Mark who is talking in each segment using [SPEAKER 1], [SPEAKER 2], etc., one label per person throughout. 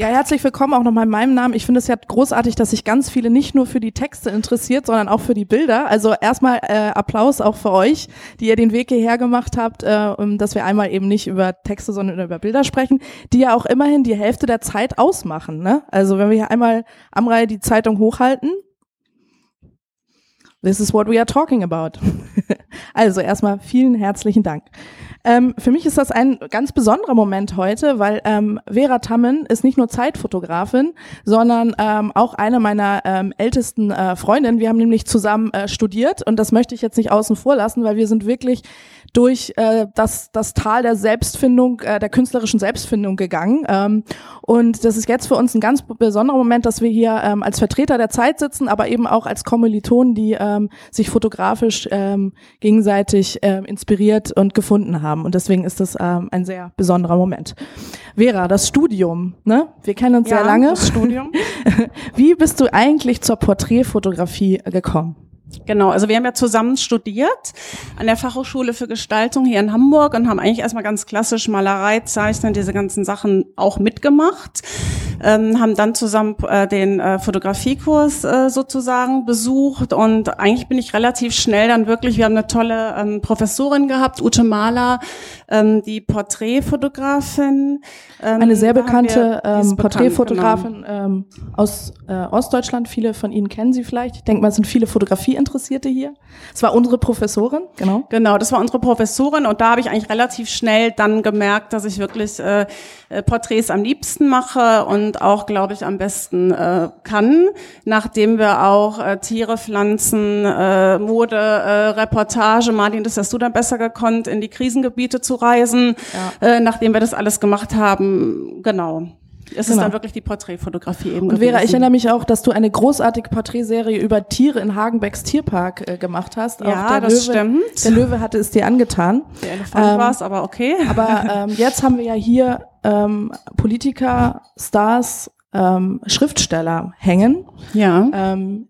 [SPEAKER 1] Ja, herzlich willkommen auch nochmal in meinem Namen. Ich finde es ja großartig, dass sich ganz viele nicht nur für die Texte interessiert, sondern auch für die Bilder. Also erstmal äh, Applaus auch für euch, die ihr den Weg hierher gemacht habt, äh, dass wir einmal eben nicht über Texte, sondern über Bilder sprechen, die ja auch immerhin die Hälfte der Zeit ausmachen. Ne? Also wenn wir hier einmal am Reihe die Zeitung hochhalten, This is what we are talking about. also erstmal vielen herzlichen Dank. Ähm, für mich ist das ein ganz besonderer Moment heute, weil ähm, Vera Tammen ist nicht nur Zeitfotografin, sondern ähm, auch eine meiner ähm, ältesten äh, Freundinnen. Wir haben nämlich zusammen äh, studiert und das möchte ich jetzt nicht außen vor lassen, weil wir sind wirklich durch äh, das, das Tal der Selbstfindung, äh, der künstlerischen Selbstfindung gegangen. Ähm, und das ist jetzt für uns ein ganz besonderer Moment, dass wir hier ähm, als Vertreter der Zeit sitzen, aber eben auch als Kommilitonen, die ähm, sich fotografisch ähm, gegenseitig äh, inspiriert und gefunden haben. Und deswegen ist das ähm, ein sehr besonderer Moment. Vera, das Studium, ne? Wir kennen uns
[SPEAKER 2] ja,
[SPEAKER 1] sehr lange.
[SPEAKER 2] Das Studium.
[SPEAKER 1] Wie bist du eigentlich zur Porträtfotografie gekommen?
[SPEAKER 2] Genau, also wir haben ja zusammen studiert an der Fachhochschule für Gestaltung hier in Hamburg und haben eigentlich erstmal ganz klassisch Malerei, Zeichnen, diese ganzen Sachen auch mitgemacht. Ähm, haben dann zusammen äh, den äh, Fotografiekurs äh, sozusagen besucht und eigentlich bin ich relativ schnell dann wirklich, wir haben eine tolle ähm, Professorin gehabt, Ute Mahler, ähm, die Porträtfotografin.
[SPEAKER 1] Ähm, eine sehr bekannte wir, ähm, Porträtfotografin genau. ähm, aus äh, Ostdeutschland. Viele von Ihnen kennen sie vielleicht. Ich denke mal, es sind viele Fotografie-Interessierte hier. Es war unsere Professorin, genau.
[SPEAKER 2] Genau, das war unsere Professorin und da habe ich eigentlich relativ schnell dann gemerkt, dass ich wirklich äh, äh Porträts am liebsten mache und auch, glaube ich, am besten äh, kann, nachdem wir auch äh, Tiere, Pflanzen, äh, Mode, äh, Reportage, Martin, das hast du dann besser gekonnt, in die Krisengebiete zu reisen, ja. äh, nachdem wir das alles gemacht haben. Genau. Es genau. ist dann wirklich die Porträtfotografie eben.
[SPEAKER 1] Und gewesen. Vera, ich erinnere mich auch, dass du eine großartige Porträtserie über Tiere in Hagenbecks Tierpark äh, gemacht hast.
[SPEAKER 2] Ja, das
[SPEAKER 1] Löwe,
[SPEAKER 2] stimmt.
[SPEAKER 1] Der Löwe hatte es dir angetan.
[SPEAKER 2] Der Elefant ähm, war es, aber okay.
[SPEAKER 1] Aber ähm, jetzt haben wir ja hier ähm, Politiker, Stars, ähm, Schriftsteller hängen.
[SPEAKER 2] Ja.
[SPEAKER 1] Ähm,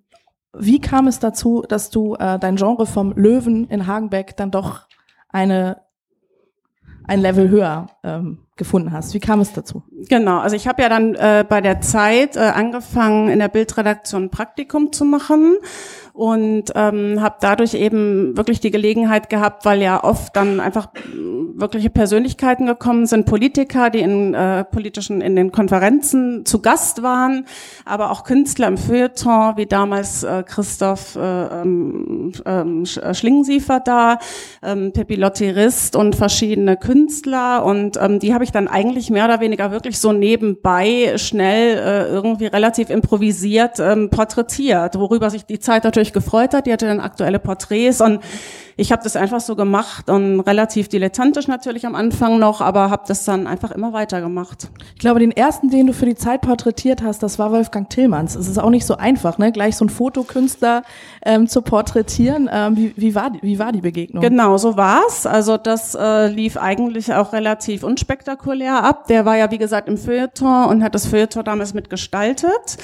[SPEAKER 1] wie kam es dazu, dass du äh, dein Genre vom Löwen in Hagenbeck dann doch eine ein Level höher ähm, gefunden hast. Wie kam es dazu?
[SPEAKER 2] Genau, also ich habe ja dann äh, bei der Zeit äh, angefangen, in der Bildredaktion Praktikum zu machen und ähm, habe dadurch eben wirklich die Gelegenheit gehabt, weil ja oft dann einfach wirkliche Persönlichkeiten gekommen sind, Politiker, die in äh, politischen in den Konferenzen zu Gast waren, aber auch Künstler im Feuilleton, wie damals äh, Christoph äh, ähm, ähm, äh, Schlingensiefer da, ähm, Peppi Lotterist und verschiedene Künstler und ähm, die habe ich dann eigentlich mehr oder weniger wirklich so nebenbei schnell äh, irgendwie relativ improvisiert ähm, porträtiert, worüber sich die Zeit natürlich gefreut hat. Die hatte dann aktuelle Porträts und ich habe das einfach so gemacht und relativ dilettantisch natürlich am Anfang noch, aber habe das dann einfach immer weiter gemacht.
[SPEAKER 1] Ich glaube, den ersten, den du für die Zeit porträtiert hast, das war Wolfgang Tillmanns. Es ist auch nicht so einfach, ne? gleich so ein Fotokünstler ähm, zu porträtieren. Ähm, wie, wie, war, die, wie war die Begegnung?
[SPEAKER 2] Genau, so war's. Also das äh, lief eigentlich auch relativ unspektakulär ab. Der war ja, wie gesagt, im Feuilleton und hat das Feuilleton damals mitgestaltet.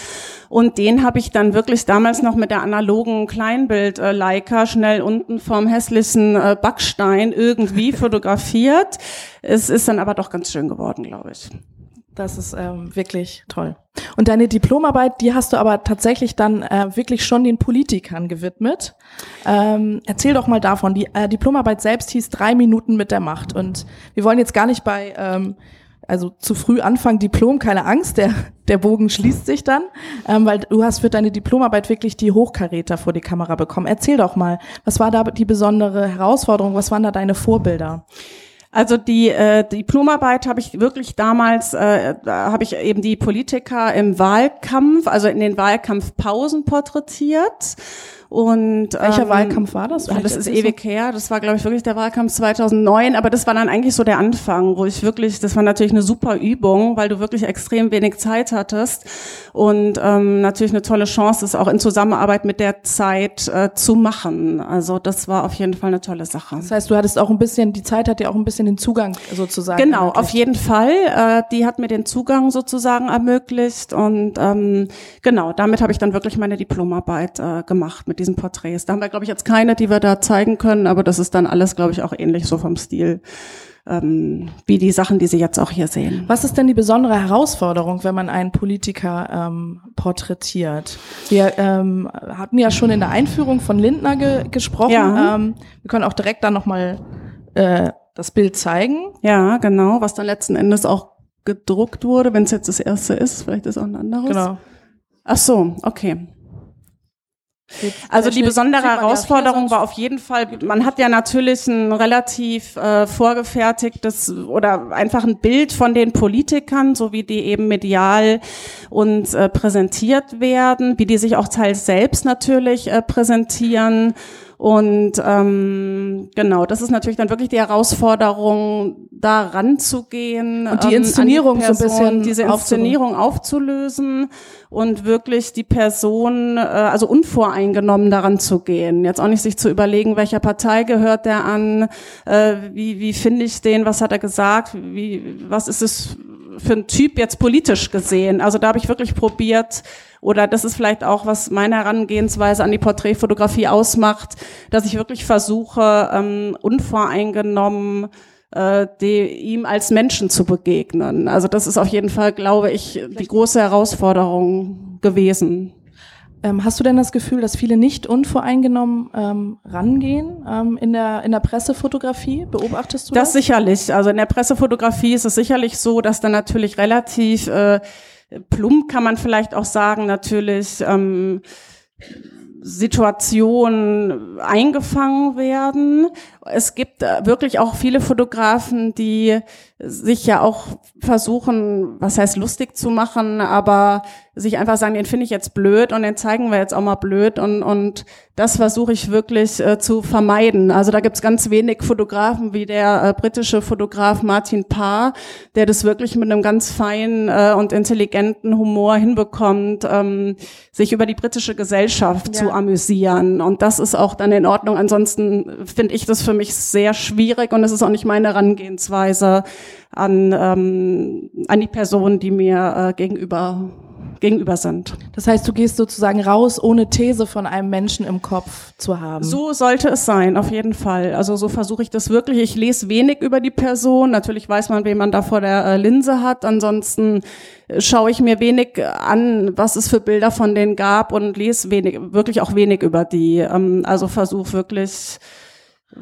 [SPEAKER 2] Und den habe ich dann wirklich damals noch mit der analogen Kleinbild-Leica äh, schnell unten vom Hess hässlichen äh, Backstein irgendwie fotografiert. Es ist dann aber doch ganz schön geworden, glaube ich.
[SPEAKER 1] Das ist ähm, wirklich toll. Und deine Diplomarbeit, die hast du aber tatsächlich dann äh, wirklich schon den Politikern gewidmet. Ähm, erzähl doch mal davon. Die äh, Diplomarbeit selbst hieß drei Minuten mit der Macht. Und wir wollen jetzt gar nicht bei ähm, also zu früh anfangen, Diplom, keine Angst, der, der Bogen schließt sich dann, ähm, weil du hast für deine Diplomarbeit wirklich die Hochkaräter vor die Kamera bekommen. Erzähl doch mal, was war da die besondere Herausforderung, was waren da deine Vorbilder?
[SPEAKER 2] Also die äh, Diplomarbeit habe ich wirklich damals, äh, da habe ich eben die Politiker im Wahlkampf, also in den Wahlkampfpausen porträtiert und,
[SPEAKER 1] Welcher ähm, Wahlkampf war das?
[SPEAKER 2] das ist ewig her. Das war, glaube ich, wirklich der Wahlkampf 2009. Aber das war dann eigentlich so der Anfang, wo ich wirklich, das war natürlich eine super Übung, weil du wirklich extrem wenig Zeit hattest und ähm, natürlich eine tolle Chance, das auch in Zusammenarbeit mit der Zeit äh, zu machen. Also das war auf jeden Fall eine tolle Sache.
[SPEAKER 1] Das heißt, du hattest auch ein bisschen, die Zeit hat dir auch ein bisschen den Zugang sozusagen.
[SPEAKER 2] Genau, ermöglicht. auf jeden Fall. Äh, die hat mir den Zugang sozusagen ermöglicht und ähm, genau, damit habe ich dann wirklich meine Diplomarbeit äh, gemacht mit diesen Porträts. Da haben wir, glaube ich, jetzt keine, die wir da zeigen können, aber das ist dann alles, glaube ich, auch ähnlich so vom Stil. ähm, wie die Sachen, die Sie jetzt auch hier sehen.
[SPEAKER 1] Was ist denn die besondere Herausforderung, wenn man einen Politiker ähm, porträtiert? Wir ähm, hatten ja schon in der Einführung von Lindner ge gesprochen. Ja. Ähm, wir können auch direkt dann nochmal äh, das Bild zeigen.
[SPEAKER 2] Ja, genau, was dann letzten Endes auch gedruckt wurde, wenn es jetzt das erste ist, vielleicht ist auch ein anderes. Genau. Ach so, okay. Also die besondere Herausforderung war auf jeden Fall, man hat ja natürlich ein relativ äh, vorgefertigtes oder einfach ein Bild von den Politikern, so wie die eben medial uns äh, präsentiert werden, wie die sich auch teils selbst natürlich äh, präsentieren und ähm, genau, das ist natürlich dann wirklich die Herausforderung, da ranzugehen.
[SPEAKER 1] Und die Inszenierung ähm, die Person, so ein bisschen
[SPEAKER 2] diese Inszenierung aufzulösen und wirklich die Person, äh, also unvoreingenommen daran zu gehen. Jetzt auch nicht sich zu überlegen, welcher Partei gehört der an, äh, wie, wie finde ich den, was hat er gesagt, wie, was ist es für ein Typ jetzt politisch gesehen. Also da habe ich wirklich probiert, oder das ist vielleicht auch, was meine Herangehensweise an die Porträtfotografie ausmacht, dass ich wirklich versuche, ähm, unvoreingenommen äh, die, ihm als Menschen zu begegnen. Also das ist auf jeden Fall, glaube ich, die große Herausforderung gewesen.
[SPEAKER 1] Ähm, hast du denn das Gefühl, dass viele nicht unvoreingenommen ähm, rangehen ähm, in, der, in der Pressefotografie? Beobachtest du das?
[SPEAKER 2] Das sicherlich. Also in der Pressefotografie ist es sicherlich so, dass da natürlich relativ äh, plump kann man vielleicht auch sagen, natürlich ähm, Situationen eingefangen werden. Es gibt äh, wirklich auch viele Fotografen, die sich ja auch versuchen, was heißt lustig zu machen, aber sich einfach sagen, den finde ich jetzt blöd und den zeigen wir jetzt auch mal blöd und, und das versuche ich wirklich äh, zu vermeiden. Also da gibt's ganz wenig Fotografen wie der äh, britische Fotograf Martin Parr, der das wirklich mit einem ganz feinen äh, und intelligenten Humor hinbekommt, ähm, sich über die britische Gesellschaft ja. zu amüsieren und das ist auch dann in Ordnung. Ansonsten finde ich das für mich sehr schwierig und es ist auch nicht meine Herangehensweise an, ähm, an die Person, die mir äh, gegenüber gegenüber sind.
[SPEAKER 1] Das heißt, du gehst sozusagen raus, ohne These von einem Menschen im Kopf zu haben.
[SPEAKER 2] So sollte es sein, auf jeden Fall. Also so versuche ich das wirklich. Ich lese wenig über die Person. Natürlich weiß man, wen man da vor der äh, Linse hat. Ansonsten äh, schaue ich mir wenig an, was es für Bilder von denen gab und lese wenig, wirklich auch wenig über die. Ähm, also versuche wirklich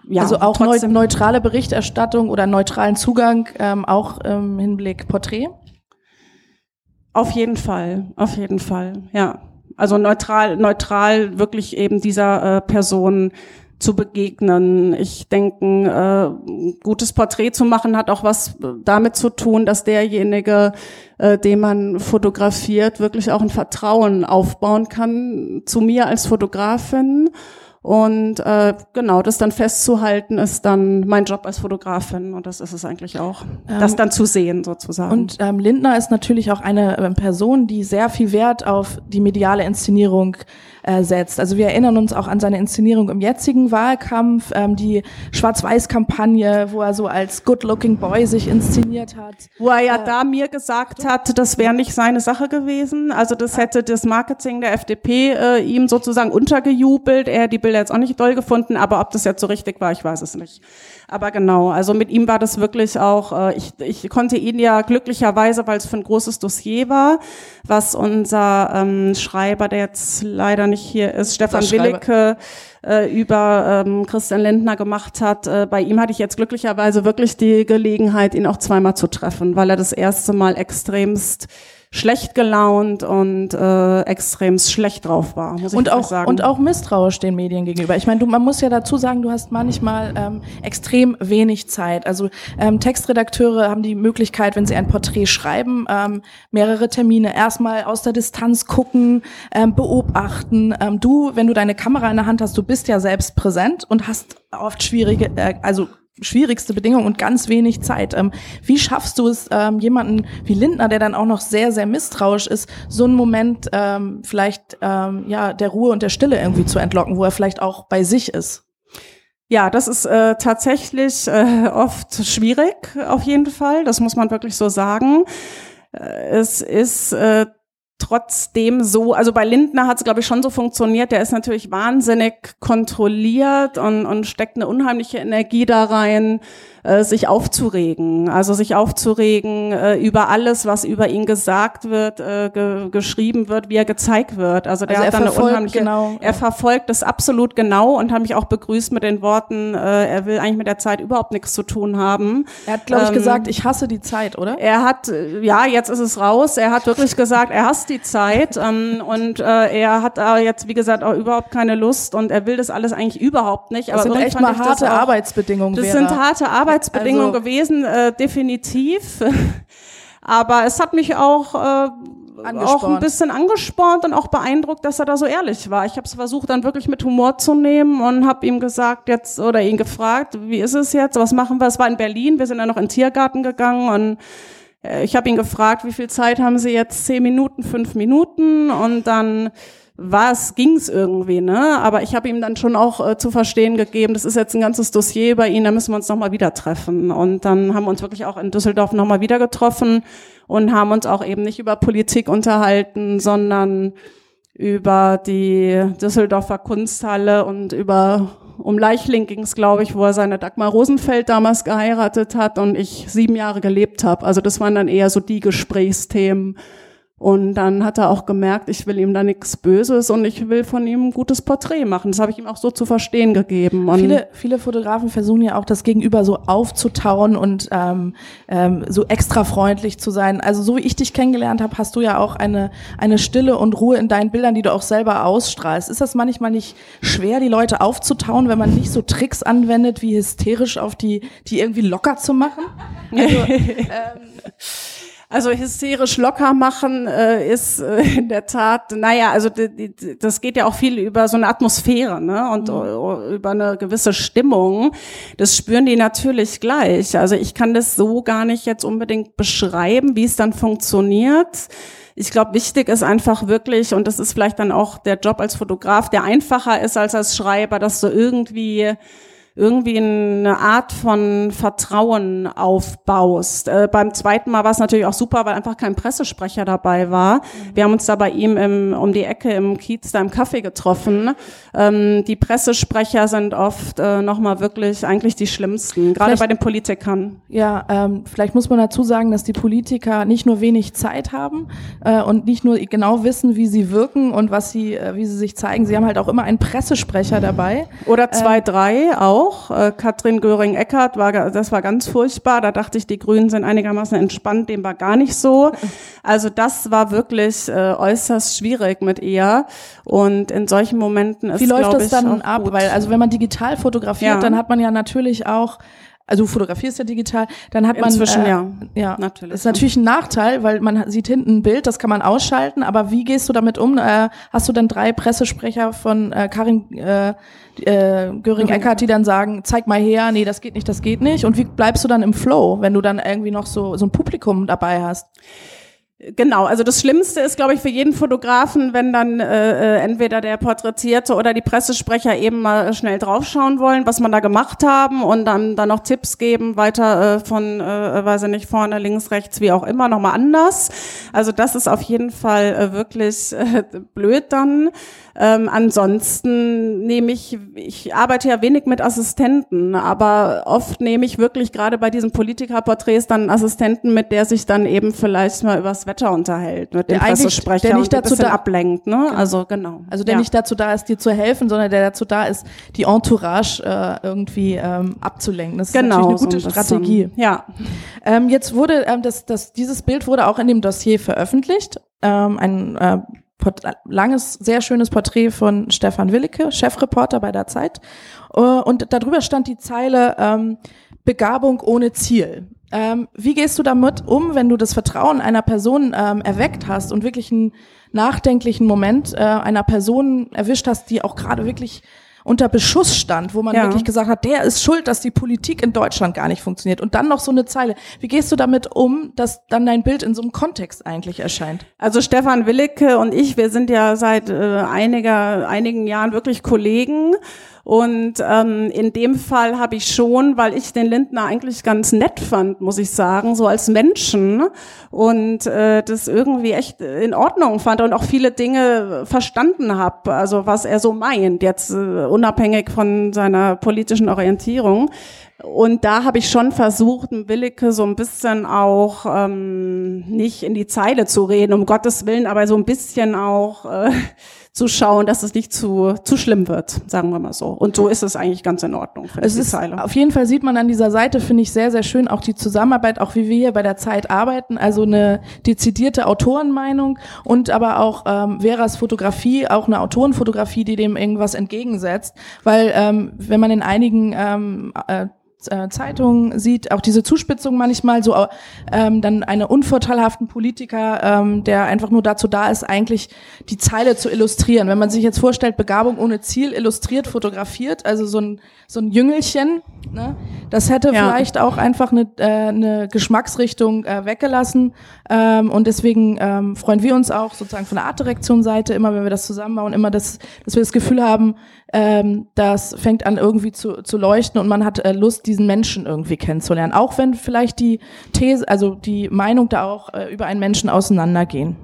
[SPEAKER 1] ja, also auch neutrale Berichterstattung oder neutralen Zugang, ähm, auch im Hinblick Porträt?
[SPEAKER 2] Auf jeden Fall, auf jeden Fall, ja. Also neutral, neutral wirklich eben dieser äh, Person zu begegnen. Ich denke, äh, gutes Porträt zu machen hat auch was damit zu tun, dass derjenige, äh, den man fotografiert, wirklich auch ein Vertrauen aufbauen kann zu mir als Fotografin und äh, genau, das dann festzuhalten, ist dann mein Job als Fotografin und das ist es eigentlich auch, ähm, das dann zu sehen sozusagen.
[SPEAKER 1] Und ähm, Lindner ist natürlich auch eine äh, Person, die sehr viel Wert auf die mediale Inszenierung äh, setzt. Also wir erinnern uns auch an seine Inszenierung im jetzigen Wahlkampf, ähm, die Schwarz-Weiß-Kampagne, wo er so als Good-Looking Boy sich inszeniert hat.
[SPEAKER 2] Wo er ja äh, da mir gesagt hat, das wäre nicht seine Sache gewesen. Also das hätte das Marketing der FDP äh, ihm sozusagen untergejubelt. Er die Bilder jetzt auch nicht doll gefunden, aber ob das jetzt so richtig war, ich weiß es nicht. Aber genau, also mit ihm war das wirklich auch, äh, ich, ich konnte ihn ja glücklicherweise, weil es für ein großes Dossier war, was unser ähm, Schreiber, der jetzt leider nicht hier ist, Stefan Willicke, äh, über ähm, Christian Lindner gemacht hat. Äh, bei ihm hatte ich jetzt glücklicherweise wirklich die Gelegenheit, ihn auch zweimal zu treffen, weil er das erste Mal extremst schlecht gelaunt und äh, extrem schlecht drauf war,
[SPEAKER 1] muss ich und auch, sagen. Und auch misstrauisch den Medien gegenüber. Ich meine, du, man muss ja dazu sagen, du hast manchmal ähm, extrem wenig Zeit. Also ähm, Textredakteure haben die Möglichkeit, wenn sie ein Porträt schreiben, ähm, mehrere Termine erstmal aus der Distanz gucken, ähm, beobachten. Ähm, du, wenn du deine Kamera in der Hand hast, du bist ja selbst präsent und hast oft schwierige, äh, also schwierigste Bedingungen und ganz wenig Zeit. Ähm, wie schaffst du es, ähm, jemanden wie Lindner, der dann auch noch sehr, sehr misstrauisch ist, so einen Moment ähm, vielleicht ähm, ja der Ruhe und der Stille irgendwie zu entlocken, wo er vielleicht auch bei sich ist?
[SPEAKER 2] Ja, das ist äh, tatsächlich äh, oft schwierig, auf jeden Fall. Das muss man wirklich so sagen. Äh, es ist äh, trotzdem so, also bei Lindner hat es, glaube ich, schon so funktioniert. Der ist natürlich wahnsinnig kontrolliert und, und steckt eine unheimliche Energie da rein, äh, sich aufzuregen. Also sich aufzuregen äh, über alles, was über ihn gesagt wird, äh, ge geschrieben wird, wie er gezeigt wird. Also der
[SPEAKER 1] Also
[SPEAKER 2] hat
[SPEAKER 1] er
[SPEAKER 2] dann eine unheimliche,
[SPEAKER 1] genau,
[SPEAKER 2] er verfolgt es absolut genau und hat mich auch begrüßt mit den Worten, äh, er will eigentlich mit der Zeit überhaupt nichts zu tun haben.
[SPEAKER 1] Er hat, glaube ich,
[SPEAKER 2] Ähm,
[SPEAKER 1] gesagt, ich hasse die Zeit, oder?
[SPEAKER 2] Er hat, äh, ja, jetzt ist es raus. Er hat wirklich gesagt, er hasst die Zeit ähm, und äh, er hat äh, jetzt, wie gesagt, auch überhaupt keine Lust und er will das alles eigentlich überhaupt nicht.
[SPEAKER 1] Das sind
[SPEAKER 2] irgendwie
[SPEAKER 1] echt mal
[SPEAKER 2] das
[SPEAKER 1] harte
[SPEAKER 2] auch-
[SPEAKER 1] Arbeitsbedingungen.
[SPEAKER 2] Das
[SPEAKER 1] Vera.
[SPEAKER 2] sind harte Arbeitsbedingungen
[SPEAKER 1] Also-
[SPEAKER 2] gewesen, äh, definitiv. Aber es hat mich auch, äh, auch ein bisschen angespornt und auch beeindruckt, dass er da so ehrlich war. Ich habe es versucht, dann wirklich mit Humor zu nehmen und habe ihm gesagt jetzt oder ihn gefragt, wie ist es jetzt, was machen wir? Es war in Berlin, wir sind dann noch in den Tiergarten gegangen und äh, ich habe ihn gefragt, wie viel Zeit haben Sie jetzt? Zehn Minuten, fünf Minuten und dann war es, ging's irgendwie, ne? Aber ich habe ihm dann schon auch äh, zu verstehen gegeben, das ist jetzt ein ganzes Dossier bei Ihnen, da müssen wir uns nochmal wieder treffen. Und dann haben wir uns wirklich auch in Düsseldorf nochmal wieder getroffen und haben uns auch eben nicht über Politik unterhalten, sondern über die Düsseldorfer Kunsthalle und über um Leichling ging es, glaube ich, wo er seine Dagmar Rosenfeld damals geheiratet hat und ich sieben Jahre gelebt habe. Also das waren dann eher so die Gesprächsthemen. Und dann hat er auch gemerkt, ich will ihm da nichts Böses und ich will von ihm ein gutes Porträt machen. Das habe ich ihm auch so zu verstehen gegeben. Und
[SPEAKER 1] Viele, viele Fotografen versuchen ja auch das Gegenüber so aufzutauen und ähm, ähm, so extra freundlich zu sein. Also so wie ich dich kennengelernt habe, hast du ja auch eine, eine Stille und Ruhe in deinen Bildern, die du auch selber ausstrahlst. Ist das manchmal nicht schwer, die Leute aufzutauen, wenn man nicht so Tricks anwendet, wie hysterisch auf die, die irgendwie locker zu machen? Also,
[SPEAKER 2] Also hysterisch locker machen äh, ist äh, in der Tat, naja, also die, die, das geht ja auch viel über so eine Atmosphäre ne? und äh, über eine gewisse Stimmung. Das spüren die natürlich gleich. Also ich kann das so gar nicht jetzt unbedingt beschreiben, wie es dann funktioniert. Ich glaube, wichtig ist einfach wirklich, und das ist vielleicht dann auch der Job als Fotograf, der einfacher ist als als Schreiber, dass du irgendwie irgendwie eine Art von Vertrauen aufbaust. Äh, beim zweiten Mal war es natürlich auch super, weil einfach kein Pressesprecher dabei war. Wir haben uns da bei ihm im, um die Ecke im Kiez da im Café getroffen. Ähm, die Pressesprecher sind oft äh, nochmal wirklich eigentlich die schlimmsten, gerade
[SPEAKER 1] Vielleicht-
[SPEAKER 2] bei den Politikern.
[SPEAKER 1] Ja, ähm, vielleicht muss man dazu sagen, dass die Politiker nicht nur wenig Zeit haben äh, und nicht nur genau wissen, wie sie wirken und was sie, äh, wie sie sich zeigen. Sie haben halt auch immer einen Pressesprecher dabei.
[SPEAKER 2] Oder zwei, drei auch. Äh, Katrin Göring-Eckardt war, das war ganz furchtbar. Da dachte ich, die Grünen sind einigermaßen entspannt. Dem war gar nicht so. Also das war wirklich äh, äußerst schwierig mit ihr. Und in solchen Momenten ist,
[SPEAKER 1] Wie läuft das dann
[SPEAKER 2] auch
[SPEAKER 1] ab?
[SPEAKER 2] gut.
[SPEAKER 1] Weil also wenn man digital fotografiert,
[SPEAKER 2] Ja.
[SPEAKER 1] dann hat man ja natürlich auch also du fotografierst ja digital, dann hat man
[SPEAKER 2] Inzwischen,
[SPEAKER 1] äh,
[SPEAKER 2] ja.
[SPEAKER 1] ja,
[SPEAKER 2] Natürlich,
[SPEAKER 1] ist natürlich ein Nachteil, weil man sieht hinten ein Bild, das kann man ausschalten. Aber wie gehst du damit um? Äh, hast du dann drei Pressesprecher von äh, Karin äh, äh, Göring-Eckardt, die dann sagen, zeig mal her, nee, das geht nicht, das geht nicht. Und wie bleibst du dann im Flow, wenn du dann irgendwie noch so so ein Publikum dabei hast?
[SPEAKER 2] Genau, also das Schlimmste ist, glaube ich, für jeden Fotografen, wenn dann äh, äh, entweder der Porträtierte oder die Pressesprecher eben mal schnell draufschauen wollen, was man da gemacht haben und dann dann noch Tipps geben, weiter äh, von, äh, weiß ich nicht, vorne, links, rechts, wie auch immer, nochmal anders. Also das ist auf jeden Fall äh, wirklich äh, blöd dann. Ähm, ansonsten nehme ich, ich arbeite ja wenig mit Assistenten, aber oft nehme ich wirklich gerade bei diesen Politikerporträts dann einen Assistenten mit, der sich dann eben vielleicht mal übers Wetter unterhält mit
[SPEAKER 1] Der
[SPEAKER 2] dem Pressesprecher
[SPEAKER 1] der nicht
[SPEAKER 2] ein
[SPEAKER 1] dazu da-
[SPEAKER 2] ablenkt, ne? Also genau.
[SPEAKER 1] Also der
[SPEAKER 2] ja.
[SPEAKER 1] nicht dazu da ist, dir zu helfen, sondern der dazu da ist, die Entourage äh, irgendwie ähm, abzulenken. Das ist
[SPEAKER 2] genau,
[SPEAKER 1] natürlich eine
[SPEAKER 2] so
[SPEAKER 1] gute
[SPEAKER 2] ein bisschen.
[SPEAKER 1] Strategie.
[SPEAKER 2] Ja.
[SPEAKER 1] Ähm, jetzt wurde ähm, das, das, dieses Bild wurde auch in dem Dossier veröffentlicht. Ähm, ein äh, langes, sehr schönes Porträt von Stefan Willicke, Chefreporter bei der Zeit. Äh, und darüber stand die Zeile ähm, Begabung ohne Ziel. Ähm, wie gehst du damit um, wenn du das Vertrauen einer Person ähm, erweckt hast und wirklich einen nachdenklichen Moment äh, einer Person erwischt hast, die auch gerade wirklich unter Beschuss stand, wo man
[SPEAKER 2] Ja.
[SPEAKER 1] wirklich gesagt hat, der ist schuld, dass die Politik in Deutschland gar nicht funktioniert. Und dann noch so eine Zeile. Wie gehst du damit um, dass dann dein Bild in so einem Kontext eigentlich erscheint?
[SPEAKER 2] Also Stefan Willicke und ich, wir sind ja seit äh, einiger, einigen Jahren wirklich Kollegen. Und ähm, in dem Fall habe ich schon, weil ich den Lindner eigentlich ganz nett fand, muss ich sagen, so als Menschen und äh, das irgendwie echt in Ordnung fand und auch viele Dinge verstanden habe, also was er so meint, jetzt äh, unabhängig von seiner politischen Orientierung. Und da habe ich schon versucht, Willeke so ein bisschen auch ähm, nicht in die Zeile zu reden, um Gottes Willen, aber so ein bisschen auch äh, zu schauen, dass es nicht zu, zu schlimm wird, sagen wir mal so. Und so ist es eigentlich ganz in Ordnung.
[SPEAKER 1] Es ist, Zeile. auf jeden Fall sieht man an dieser Seite, finde ich sehr, sehr schön, auch die Zusammenarbeit, auch wie wir hier bei der Zeit arbeiten, also eine dezidierte Autorenmeinung und aber auch ähm, Veras Fotografie, auch eine Autorenfotografie, die dem irgendwas entgegensetzt, weil ähm, wenn man in einigen ähm, äh, äh, Zeitungen sieht, auch diese Zuspitzung manchmal, so ähm, dann einen unvorteilhaften Politiker, ähm, der einfach nur dazu da ist, eigentlich die Zeile zu illustrieren. Wenn man sich jetzt vorstellt, Begabung ohne Ziel illustriert, fotografiert, also so ein, so ein Jüngelchen, ne? das hätte ja. vielleicht auch einfach eine, äh, eine Geschmacksrichtung äh, weggelassen. Ähm, und deswegen ähm, freuen wir uns auch sozusagen von der Artdirektion-Seite immer, wenn wir das zusammenbauen, immer, dass, dass wir das Gefühl haben, ähm, das fängt an irgendwie zu, zu leuchten und man hat äh, Lust, diesen Menschen irgendwie kennenzulernen. Auch wenn vielleicht die These, also die Meinung da auch äh, über einen Menschen auseinandergehen.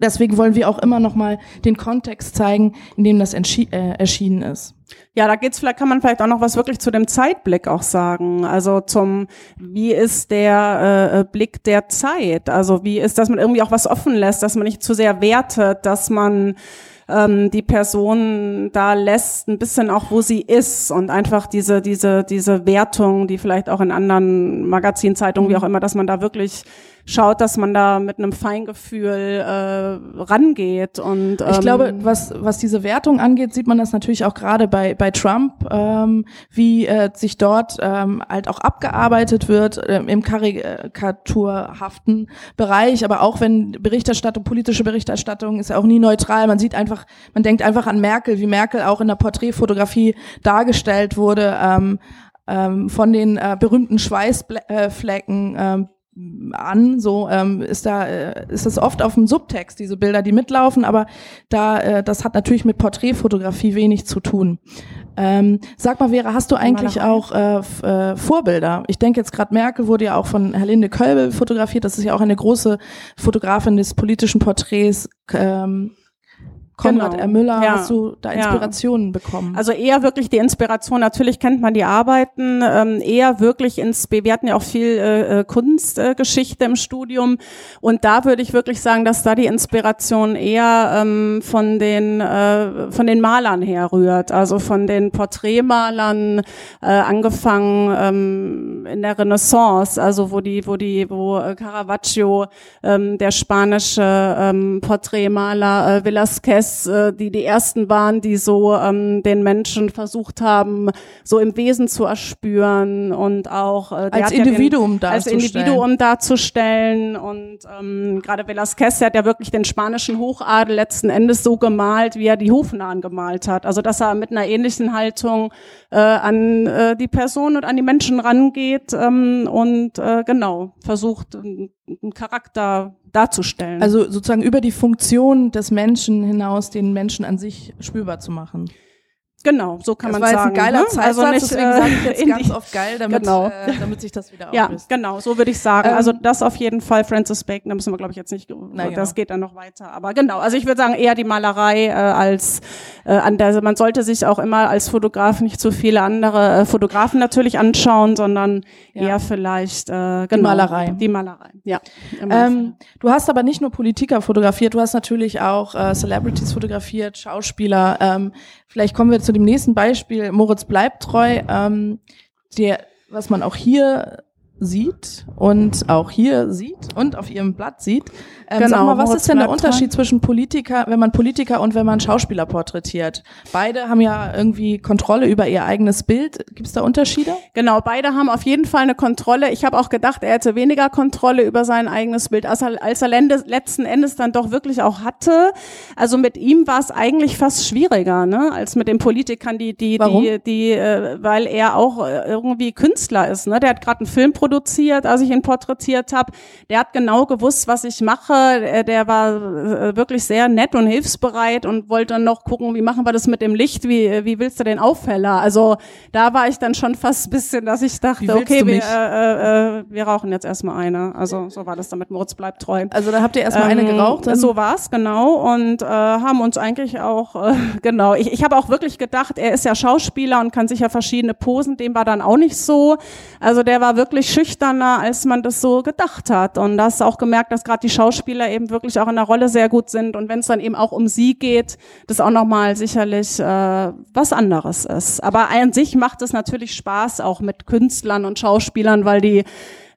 [SPEAKER 1] Deswegen wollen wir auch immer noch mal den Kontext zeigen, in dem das äh, erschienen ist.
[SPEAKER 2] Ja, da geht's vielleicht, kann man vielleicht auch noch was wirklich zu dem Zeitblick auch sagen. Also zum, wie ist der äh, Blick der Zeit? Also wie ist, dass man irgendwie auch was offen lässt, dass man nicht zu sehr wertet, dass man ähm, die Person da lässt, ein bisschen auch, wo sie ist und einfach diese, diese, diese Wertung, die vielleicht auch in anderen Magazinzeitungen, wie auch immer, dass man da wirklich schaut, dass man da mit einem Feingefühl äh, rangeht. Und
[SPEAKER 1] ähm, ich glaube, was was diese Wertung angeht, sieht man das natürlich auch gerade bei bei Trump, ähm, wie äh, sich dort ähm, halt auch abgearbeitet wird äh, im karikaturhaften Bereich. Aber auch wenn Berichterstattung, politische Berichterstattung ist ja auch nie neutral. Man sieht einfach, man denkt einfach an Merkel, wie Merkel auch in der Porträtfotografie dargestellt wurde. Ähm, ähm, von den äh, berühmten Schweißflecken ähm, an, so ähm, ist da äh, ist es oft auf dem Subtext diese Bilder, die mitlaufen, aber da äh, das hat natürlich mit Porträtfotografie wenig zu tun. Ähm, sag mal, Vera, hast du eigentlich auch äh, äh, Vorbilder? Ich denke jetzt gerade Merkel wurde ja auch von Herlinde Kölbel fotografiert. Das ist ja auch eine große Fotografin des politischen Porträts. Ähm, Konrad genau. R. Müller, ja. hast du da Inspirationen ja. bekommen?
[SPEAKER 2] Also eher wirklich die Inspiration, natürlich kennt man die Arbeiten, ähm, eher wirklich ins, wir hatten ja auch viel äh, äh, Kunstgeschichte äh, im Studium und da würde ich wirklich sagen, dass da die Inspiration eher ähm, von den äh, von den Malern herrührt, also von den Porträtmalern äh, angefangen ähm, in der Renaissance, also wo die, wo die, wo äh, Caravaggio, ähm, der spanische ähm, Porträtmaler äh, Velázquez Prozess, äh, die die ersten waren, die so ähm, den Menschen versucht haben, so im Wesen zu erspüren und auch
[SPEAKER 1] äh, als Individuum
[SPEAKER 2] ja den, als Individuum darzustellen und ähm, gerade Velázquez hat ja wirklich den spanischen Hochadel letzten Endes so gemalt, wie er die Hofnahen gemalt hat. Also dass er mit einer ähnlichen Haltung äh, an äh, die Person und an die Menschen rangeht ähm, und äh, genau versucht einen Charakter darzustellen.
[SPEAKER 1] Also sozusagen über die Funktion des Menschen hinaus den Menschen an sich spürbar zu machen.
[SPEAKER 2] Genau, so kann man sagen.
[SPEAKER 1] Das war jetzt ein geiler ne? Zeitsatz, also nicht, deswegen äh, sage ich jetzt ganz oft geil, damit, genau. äh, damit sich das wieder
[SPEAKER 2] auflöst. Ja, genau, so würde ich sagen. Ähm, also das auf jeden Fall Francis Bacon, da müssen wir glaube ich jetzt nicht, na, das genau. geht dann noch weiter. Aber genau, also ich würde sagen eher die Malerei äh, als äh, an der, man sollte sich auch immer als Fotograf nicht zu viele andere äh, Fotografen natürlich anschauen, sondern ja. eher vielleicht äh, genau, die
[SPEAKER 1] Malerei.
[SPEAKER 2] Die Malerei, ja.
[SPEAKER 1] Ähm, du hast aber nicht nur Politiker fotografiert, du hast natürlich auch äh, Celebrities fotografiert, Schauspieler. Ähm, vielleicht kommen wir zu dem nächsten Beispiel, Moritz bleibt treu, ähm, der, was man auch hier sieht und auch hier sieht und auf ihrem Blatt sieht. Ähm, genau, sag mal, was ist denn der Unterschied zwischen Politiker, wenn man Politiker und wenn man Schauspieler porträtiert? Beide haben ja irgendwie Kontrolle über ihr eigenes Bild. Gibt es da Unterschiede?
[SPEAKER 2] Genau, beide haben auf jeden Fall eine Kontrolle. Ich habe auch gedacht, er hätte weniger Kontrolle über sein eigenes Bild, als er, als er letzten Endes dann doch wirklich auch hatte. Also mit ihm war es eigentlich fast schwieriger, ne, als mit den Politikern, die, die,
[SPEAKER 1] Warum?
[SPEAKER 2] die, die, äh, weil er auch äh, irgendwie Künstler ist. Ne? Der hat gerade einen Film produziert, als ich ihn porträtiert habe. Der hat genau gewusst, was ich mache. Der war äh, wirklich sehr nett und hilfsbereit und wollte dann noch gucken, wie machen wir das mit dem Licht, wie, wie willst du den Aufheller? Also da war ich dann schon fast ein bisschen, dass ich dachte, okay, wir, äh, äh, wir rauchen jetzt erstmal eine. Also so war das dann mit Moritz bleibt treu.
[SPEAKER 1] Also da habt ihr erstmal ähm, eine geraucht?
[SPEAKER 2] Dann? So war's genau. Und äh, haben uns eigentlich auch, äh, genau, ich, ich habe auch wirklich gedacht, er ist ja Schauspieler und kann sicher verschiedene Posen, dem war dann auch nicht so. Also der war wirklich schüchterner, als man das so gedacht hat. Und da hast du auch gemerkt, dass gerade die Schauspieler eben wirklich auch in der Rolle sehr gut sind. Und wenn es dann eben auch um sie geht, das auch nochmal sicherlich äh, was anderes ist. Aber an sich macht es natürlich Spaß, auch mit Künstlern und Schauspielern, weil die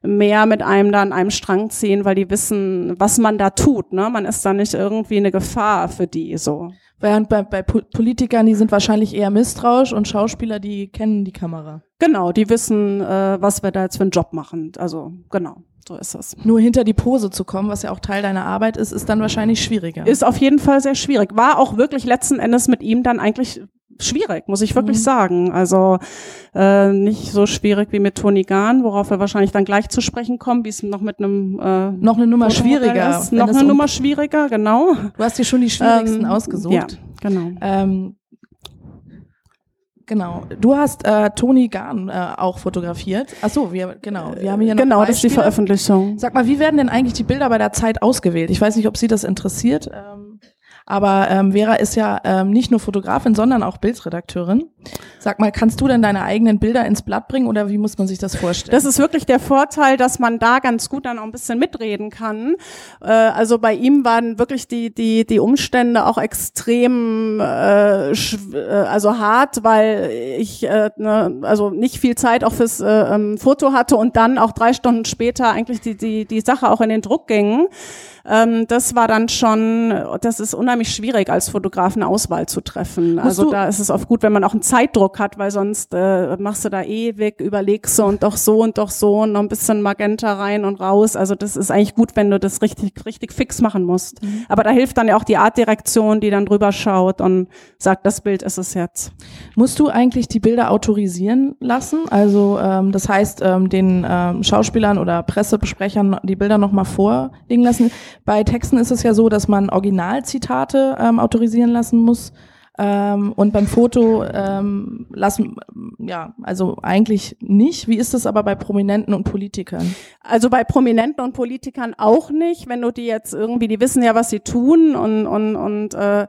[SPEAKER 2] mehr mit einem da an einem Strang ziehen, weil die wissen, was man da tut. Ne? Man ist da nicht irgendwie eine Gefahr für die so.
[SPEAKER 1] Während bei, bei Politikern, die sind wahrscheinlich eher misstrauisch und Schauspieler, die kennen die Kamera.
[SPEAKER 2] Genau, die wissen, äh, was wir da jetzt für einen Job machen. Also genau, so ist es.
[SPEAKER 1] Nur hinter die Pose zu kommen, was ja auch Teil deiner Arbeit ist, ist dann wahrscheinlich schwieriger.
[SPEAKER 2] Ist auf jeden Fall sehr schwierig. War auch wirklich letzten Endes mit ihm dann eigentlich schwierig, muss ich wirklich mhm. sagen. Also äh, nicht so schwierig wie mit Toni Gahn, worauf wir wahrscheinlich dann gleich zu sprechen kommen, wie es noch mit einem
[SPEAKER 1] äh, noch eine Nummer schwieriger
[SPEAKER 2] ist. Noch eine um Nummer schwieriger, genau.
[SPEAKER 1] Du hast dir schon die schwierigsten ähm, ausgesucht. Ja,
[SPEAKER 2] genau.
[SPEAKER 1] Ähm, Genau. Du hast äh, Toni Gahn äh, auch fotografiert. Ach so, wir genau. Wir haben hier noch
[SPEAKER 2] Genau, Beispiele. das ist die Veröffentlichung.
[SPEAKER 1] Sag mal, wie werden denn eigentlich die Bilder bei der Zeit ausgewählt? Ich weiß nicht, ob Sie das interessiert. Ähm, aber ähm, Vera ist ja ähm, nicht nur Fotografin, sondern auch Bildredakteurin. Sag mal, kannst du denn deine eigenen Bilder ins Blatt bringen oder wie muss man sich das vorstellen?
[SPEAKER 2] Das ist wirklich der Vorteil, dass man da ganz gut dann auch ein bisschen mitreden kann. Äh, also bei ihm waren wirklich die die die Umstände auch extrem äh, äh, also hart, weil ich äh, ne, also nicht viel Zeit auch fürs äh, ähm, Foto hatte und dann auch drei Stunden später eigentlich die die die Sache auch in den Druck ging. Ähm, das war dann schon, das ist unheimlich schwierig, als Fotografen Auswahl zu treffen. Musst also da ist es oft gut, wenn man auch einen Zeitdruck hat, weil sonst äh, machst du da ewig, überlegst du und doch so und doch so und noch ein bisschen Magenta rein und raus. Also das ist eigentlich gut, wenn du das richtig, richtig fix machen musst. Mhm. Aber da hilft dann ja auch die Artdirektion, die dann drüber schaut und sagt, das Bild ist es jetzt.
[SPEAKER 1] Musst du eigentlich die Bilder autorisieren lassen? Also ähm, das heißt, ähm, den ähm, Schauspielern oder Pressebesprechern die Bilder nochmal vorlegen lassen. Bei Texten ist es ja so, dass man Originalzitate ähm, autorisieren lassen muss. Ähm, und beim Foto ähm, lassen, ja, also eigentlich nicht. Wie ist das aber bei Prominenten und Politikern?
[SPEAKER 2] Also bei Prominenten und Politikern auch nicht. Wenn du die jetzt irgendwie, die wissen ja, was sie tun und, und, und äh,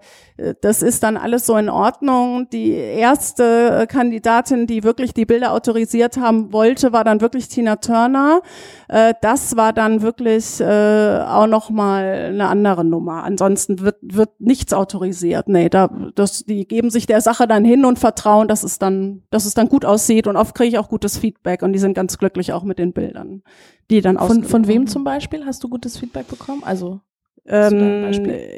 [SPEAKER 2] das ist dann alles so in Ordnung. Die erste Kandidatin, die wirklich die Bilder autorisiert haben wollte, war dann wirklich Tina Turner. Äh, das war dann wirklich äh, auch noch mal eine andere Nummer. Ansonsten wird, wird nichts autorisiert. Nee, da, das, die geben sich der Sache dann hin und vertrauen, dass es dann, dass es dann gut aussieht. Und oft kriege ich auch gutes Feedback und die sind ganz glücklich auch mit den Bildern, die dann
[SPEAKER 1] Von, von wem zum Beispiel hast du gutes Feedback bekommen? Also
[SPEAKER 2] ähm,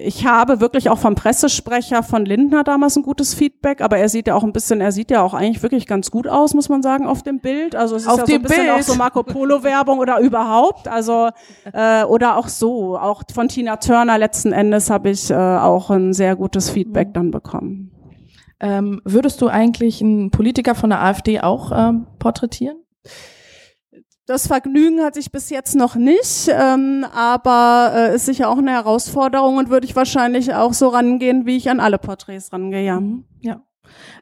[SPEAKER 2] ich habe wirklich auch vom Pressesprecher von Lindner damals ein gutes Feedback, aber er sieht ja auch ein bisschen, er sieht ja auch eigentlich wirklich ganz gut aus, muss man sagen, auf dem Bild. Also es ist
[SPEAKER 1] auf
[SPEAKER 2] ja so ein bisschen Bild. auch so Marco Polo Werbung oder überhaupt. Also äh, oder auch so. Auch von Tina Turner letzten Endes habe ich äh, auch ein sehr gutes Feedback mhm. dann bekommen.
[SPEAKER 1] Ähm, würdest du eigentlich einen Politiker von der AfD auch ähm, porträtieren?
[SPEAKER 2] Das Vergnügen hatte ich bis jetzt noch nicht, ähm, aber äh, ist sicher auch eine Herausforderung und würde ich wahrscheinlich auch so rangehen, wie ich an alle Porträts rangehe. Ja.
[SPEAKER 1] Ja.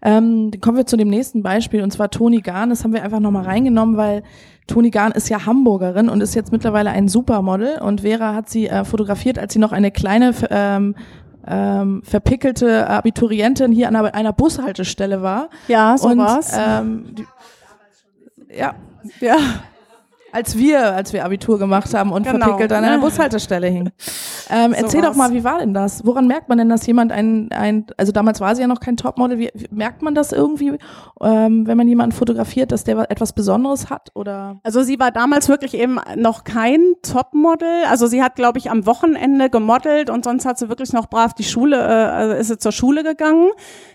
[SPEAKER 1] Ähm, kommen wir zu dem nächsten Beispiel und zwar Toni Gahn. Das haben wir einfach nochmal reingenommen, weil Toni Gahn ist ja Hamburgerin und ist jetzt mittlerweile ein Supermodel und Vera hat sie äh, fotografiert, als sie noch eine kleine ähm, ähm, verpickelte Abiturientin hier an einer, einer Bushaltestelle war.
[SPEAKER 2] Ja, so und, war's.
[SPEAKER 1] Ähm, die, ja, ja als wir, als wir Abitur gemacht haben und genau. verpickelt an einer Bushaltestelle hing. Ähm, so erzähl was. doch mal, wie war denn das? Woran merkt man denn, dass jemand ein, ein also damals war sie ja noch kein Topmodel, wie, merkt man das irgendwie, ähm, wenn man jemanden fotografiert, dass der etwas Besonderes hat oder?
[SPEAKER 2] Also sie war damals wirklich eben noch kein Topmodel. Also sie hat, glaube ich, am Wochenende gemodelt und sonst hat sie wirklich noch brav die Schule, äh, also ist sie zur Schule gegangen.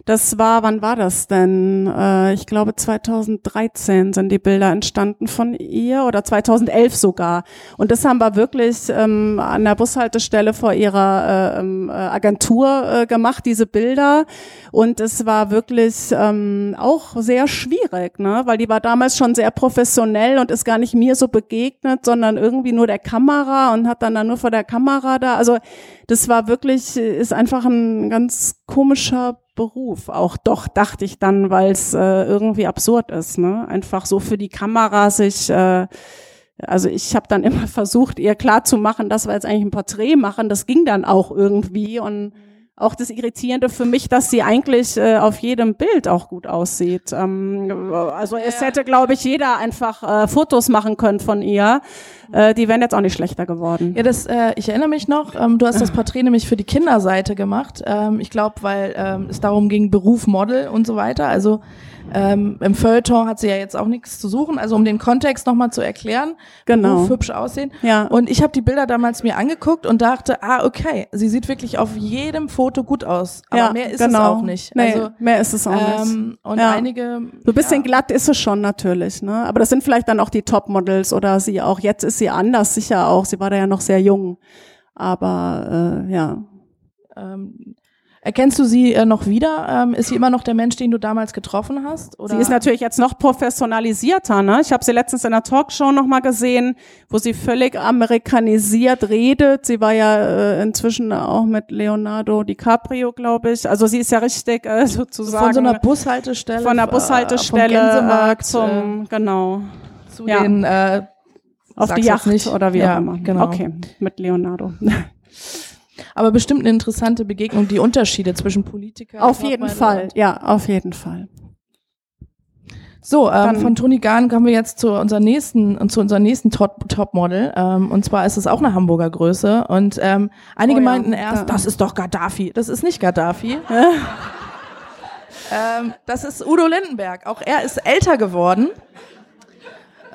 [SPEAKER 2] Das war, wann war das denn? Äh, ich glaube 2013 sind die Bilder entstanden von ihr oder 2011 sogar. Und das haben wir wirklich ähm, an der Bushaltestelle Stelle vor ihrer äh, ähm, äh, Agentur äh, gemacht, diese Bilder. Und es war wirklich ähm, auch sehr schwierig, ne? weil die war damals schon sehr professionell und ist gar nicht mir so begegnet, sondern irgendwie nur der Kamera und hat dann, dann nur vor der Kamera da. Also das war wirklich, ist einfach ein ganz komischer Beruf. Auch doch, dachte ich dann, weil es äh, irgendwie absurd ist. Ne? Einfach so für die Kamera sich... Äh, also ich habe dann immer versucht, ihr klar zu machen, dass wir jetzt eigentlich ein Porträt machen. Das ging dann auch irgendwie und auch das Irritierende für mich, dass sie eigentlich äh, auf jedem Bild auch gut aussieht. Ähm, also es hätte, glaube ich, jeder einfach äh, Fotos machen können von ihr. Äh, die wären jetzt auch nicht schlechter geworden.
[SPEAKER 1] Ja, das, äh, ich erinnere mich noch, ähm, du hast das Porträt nämlich für die Kinderseite gemacht. Ähm, ich glaube, weil ähm, es darum ging, Beruf, Model und so weiter. Also ähm, Im Feuilleton hat sie ja jetzt auch nichts zu suchen, also um den Kontext nochmal zu erklären,
[SPEAKER 2] genau.
[SPEAKER 1] Beruf, hübsch aussehen. Ja. Und ich habe die Bilder damals mir angeguckt und dachte, ah, okay, sie sieht wirklich auf jedem Foto gut aus. Aber ja, mehr ist genau. es auch nicht.
[SPEAKER 2] Nee, also, mehr ist es auch ähm,
[SPEAKER 1] nicht. Und ja. einige.
[SPEAKER 2] So ein bisschen ja. glatt ist es schon natürlich, ne? Aber das sind vielleicht dann auch die Topmodels oder sie auch. Jetzt ist sie anders, sicher auch. Sie war da ja noch sehr jung. Aber äh, ja.
[SPEAKER 1] Ähm, Erkennst du sie äh, noch wieder? Ähm, ist sie immer noch der Mensch, den du damals getroffen hast?
[SPEAKER 2] Oder? Sie ist natürlich jetzt noch professionalisierter. Ne? Ich habe sie letztens in der Talkshow noch mal gesehen, wo sie völlig amerikanisiert redet. Sie war ja äh, inzwischen auch mit Leonardo DiCaprio, glaube ich. Also sie ist ja richtig äh, sozusagen
[SPEAKER 1] von so einer Bushaltestelle,
[SPEAKER 2] von der Bushaltestelle äh, zum äh, genau
[SPEAKER 1] zu ja. den äh,
[SPEAKER 2] auf die Yacht nicht.
[SPEAKER 1] oder wie ja, auch immer.
[SPEAKER 2] Genau. Okay, mit Leonardo.
[SPEAKER 1] Aber bestimmt eine interessante Begegnung, die Unterschiede zwischen Politikern.
[SPEAKER 2] Auf jeden Fall, ja, auf jeden Fall.
[SPEAKER 1] So, ähm, von Toni Gahn kommen wir jetzt zu unserer nächsten, zu unserer nächsten Top, Topmodel. Ähm, und zwar ist es auch eine Hamburger Größe. Und ähm, einige oh ja, meinten erst, ja. das ist doch Gaddafi. Das ist nicht Gaddafi. ähm, das ist Udo Lindenberg. Auch er ist älter geworden.